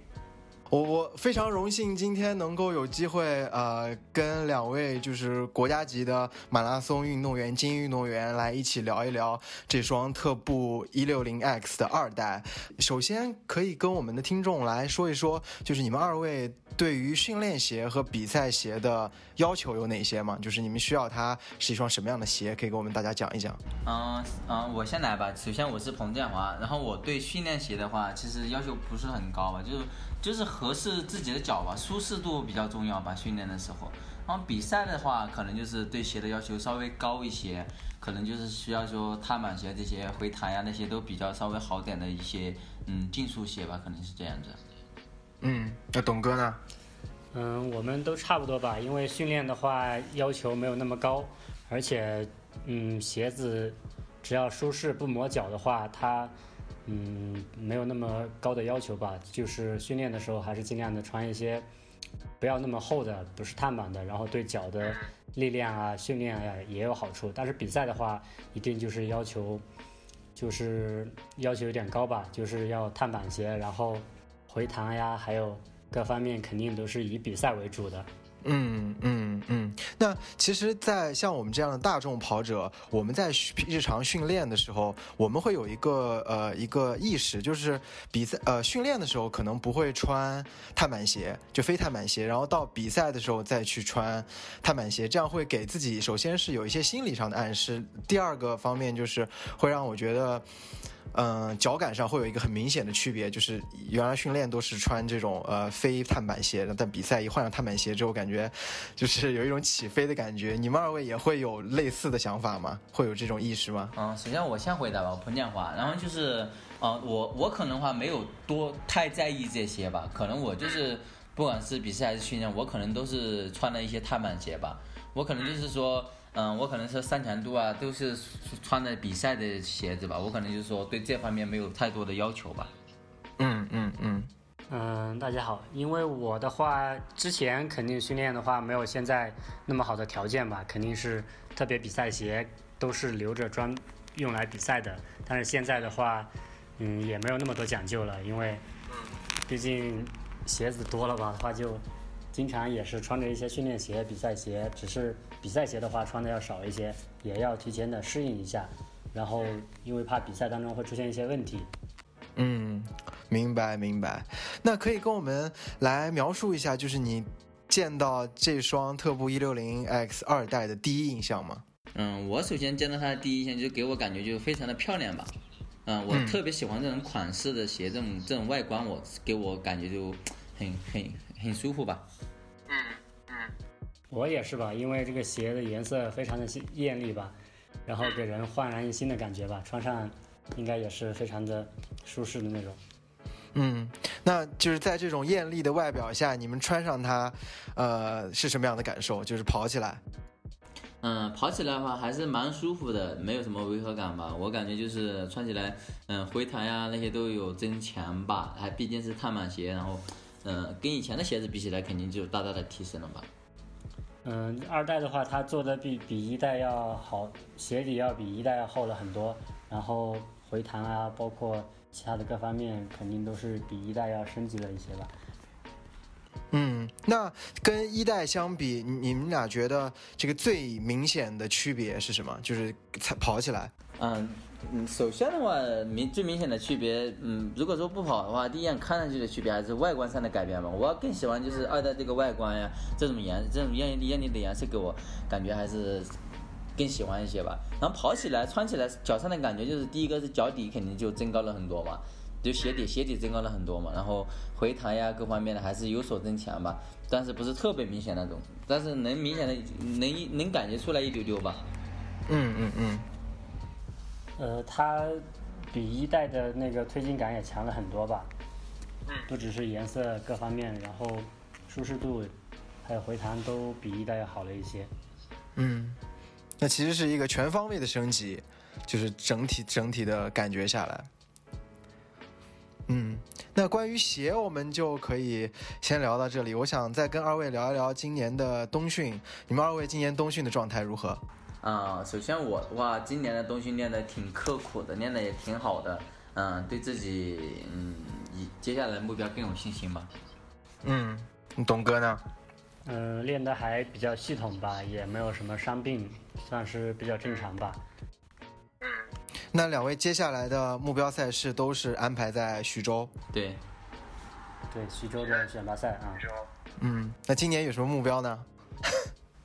我我非常荣幸今天能够有机会呃跟两位就是国家级的马拉松运动员、精英运动员来一起聊一聊这双特步一六零 X 的二代。首先可以跟我们的听众来说一说，就是你们二位对于训练鞋和比赛鞋的要求有哪些吗？就是你们需要它是一双什么样的鞋，可以给我们大家讲一讲。嗯嗯，我先来吧。首先我是彭建华，然后我对训练鞋的话，其实要求不是很高吧，就是就是合适自己的脚吧，舒适度比较重要吧，训练的时候。然后比赛的话，可能就是对鞋的要求稍微高一些，可能就是需要说踏板鞋这些回弹呀那些都比较稍微好点的一些嗯竞速鞋吧，可能是这样子。嗯，那董哥呢？嗯，我们都差不多吧，因为训练的话要求没有那么高，而且嗯，鞋子只要舒适不磨脚的话，它嗯没有那么高的要求吧。就是训练的时候还是尽量的穿一些不要那么厚的，不是碳板的，然后对脚的力量啊、训练啊也有好处。但是比赛的话，一定就是要求就是要求有点高吧，就是要碳板鞋，然后回弹呀，还有各方面肯定都是以比赛为主的。嗯嗯嗯，那其实，在像我们这样的大众跑者，我们在日常训练的时候，我们会有一个呃一个意识，就是比赛呃训练的时候可能不会穿碳板鞋，就非碳板鞋，然后到比赛的时候再去穿碳板鞋，这样会给自己首先是有一些心理上的暗示，第二个方面就是会让我觉得。嗯，脚感上会有一个很明显的区别，就是原来训练都是穿这种呃非碳板鞋，但比赛一换上碳板鞋之后，感觉就是有一种起飞的感觉。你们二位也会有类似的想法吗？会有这种意识吗？嗯，首先我先回答吧，彭建华。然后就是，呃，我我可能话没有多太在意这些吧，可能我就是不管是比赛还是训练，我可能都是穿了一些碳板鞋吧，我可能就是说。嗯，我可能是三强度啊，都是穿的比赛的鞋子吧。我可能就是说对这方面没有太多的要求吧。嗯嗯嗯嗯，大家好，因为我的话之前肯定训练的话没有现在那么好的条件吧，肯定是特别比赛鞋都是留着专用来比赛的。但是现在的话，嗯，也没有那么多讲究了，因为毕竟鞋子多了吧的话就。经常也是穿着一些训练鞋、比赛鞋，只是比赛鞋的话穿的要少一些，也要提前的适应一下。然后因为怕比赛当中会出现一些问题。嗯，明白明白。那可以跟我们来描述一下，就是你见到这双特步一六零 X 二代的第一印象吗？嗯，我首先见到它的第一印象就给我感觉就非常的漂亮吧。嗯，我特别喜欢这种款式的鞋，这种这种外观，我给我感觉就很很很舒服吧。我也是吧，因为这个鞋的颜色非常的艳丽吧，然后给人焕然一新的感觉吧，穿上应该也是非常的舒适的那种。嗯，那就是在这种艳丽的外表下，你们穿上它，呃，是什么样的感受？就是跑起来。嗯，跑起来的话还是蛮舒服的，没有什么违和感吧。我感觉就是穿起来，嗯，回弹呀那些都有增强吧，还毕竟是碳板鞋，然后，嗯，跟以前的鞋子比起来，肯定就大大的提升了吧。嗯，二代的话，它做的比比一代要好，鞋底要比一代要厚了很多，然后回弹啊，包括其他的各方面，肯定都是比一代要升级了一些吧。嗯，那跟一代相比，你们俩觉得这个最明显的区别是什么？就是跑起来。嗯。嗯，首先的话，明最明显的区别，嗯，如果说不跑的话，第一眼看上去的区别还是外观上的改变吧。我更喜欢就是二代这个外观呀，这种颜这种艳艳丽的颜色给我感觉还是更喜欢一些吧。然后跑起来、穿起来，脚上的感觉就是第一个是脚底肯定就增高了很多嘛，就鞋底鞋底增高了很多嘛。然后回弹呀各方面的还是有所增强吧，但是不是特别明显那种，但是能明显的能能感觉出来一丢丢吧。嗯嗯嗯。呃，它比一代的那个推进感也强了很多吧？不只是颜色各方面，然后舒适度还有回弹都比一代要好了一些。嗯，那其实是一个全方位的升级，就是整体整体的感觉下来。嗯，那关于鞋，我们就可以先聊到这里。我想再跟二位聊一聊今年的冬训，你们二位今年冬训的状态如何？啊，首先我的话，今年的东西练的挺刻苦的，练的也挺好的，嗯，对自己，嗯，以接下来目标更有信心吧。嗯，董哥呢？嗯，练的还比较系统吧，也没有什么伤病，算是比较正常吧。嗯，那两位接下来的目标赛事都是安排在徐州？对，对，徐州的选拔赛啊。嗯，那今年有什么目标呢？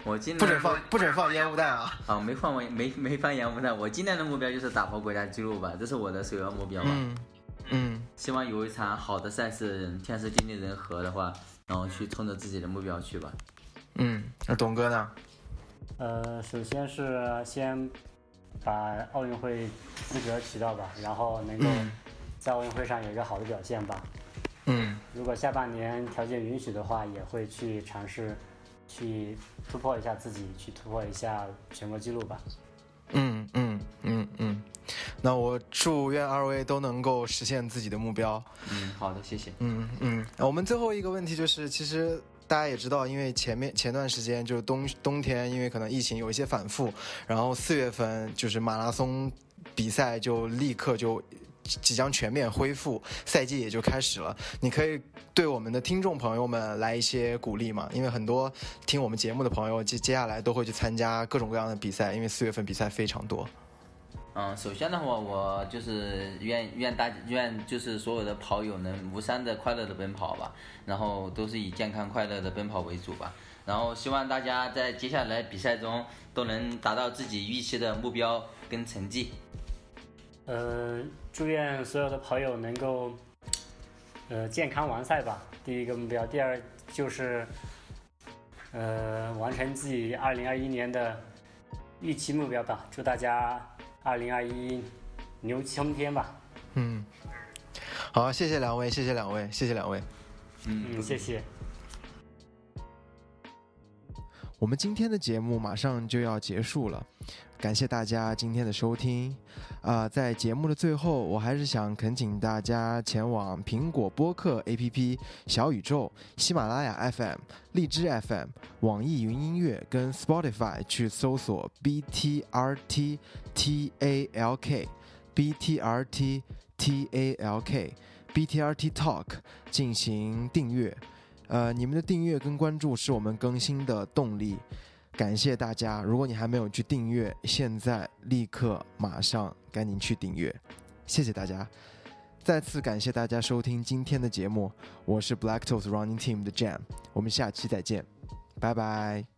我今年不准放不准放烟雾弹啊！啊，没放完没没放烟雾弹。我今年的目标就是打破国家纪录吧，这是我的首要目标吧。嗯嗯，希望有一场好的赛事，天时地利人和的话，然后去冲着自己的目标去吧。嗯，那董哥呢？呃，首先是先把奥运会资格取到吧，然后能够在奥运会上有一个好的表现吧。嗯，如果下半年条件允许的话，也会去尝试。去突破一下自己，去突破一下全国纪录吧。嗯嗯嗯嗯，那我祝愿二位都能够实现自己的目标。嗯，好的，谢谢。嗯嗯，我们最后一个问题就是，其实。大家也知道，因为前面前段时间就是冬冬天，因为可能疫情有一些反复，然后四月份就是马拉松比赛就立刻就即将全面恢复，赛季也就开始了。你可以对我们的听众朋友们来一些鼓励嘛？因为很多听我们节目的朋友接接下来都会去参加各种各样的比赛，因为四月份比赛非常多。嗯，首先的话，我就是愿愿大愿就是所有的跑友能无伤的快乐的奔跑吧，然后都是以健康快乐的奔跑为主吧，然后希望大家在接下来比赛中都能达到自己预期的目标跟成绩。呃，祝愿所有的跑友能够呃健康完赛吧，第一个目标，第二就是呃完成自己二零二一年的预期目标吧，祝大家。二零二一牛气冲天吧！嗯，好，谢谢两位，谢谢两位，谢谢两位。嗯，谢谢。我们今天的节目马上就要结束了，感谢大家今天的收听。啊，在节目的最后，我还是想恳请大家前往苹果播客 APP、小宇宙、喜马拉雅 FM、荔枝 FM、网易云音乐跟 Spotify 去搜索 BTRT TALK、BTRT TALK、BTRT Talk 进行订阅。呃，你们的订阅跟关注是我们更新的动力。感谢大家！如果你还没有去订阅，现在立刻马上赶紧去订阅，谢谢大家！再次感谢大家收听今天的节目，我是 Black Toes Running Team 的 Jam，我们下期再见，拜拜。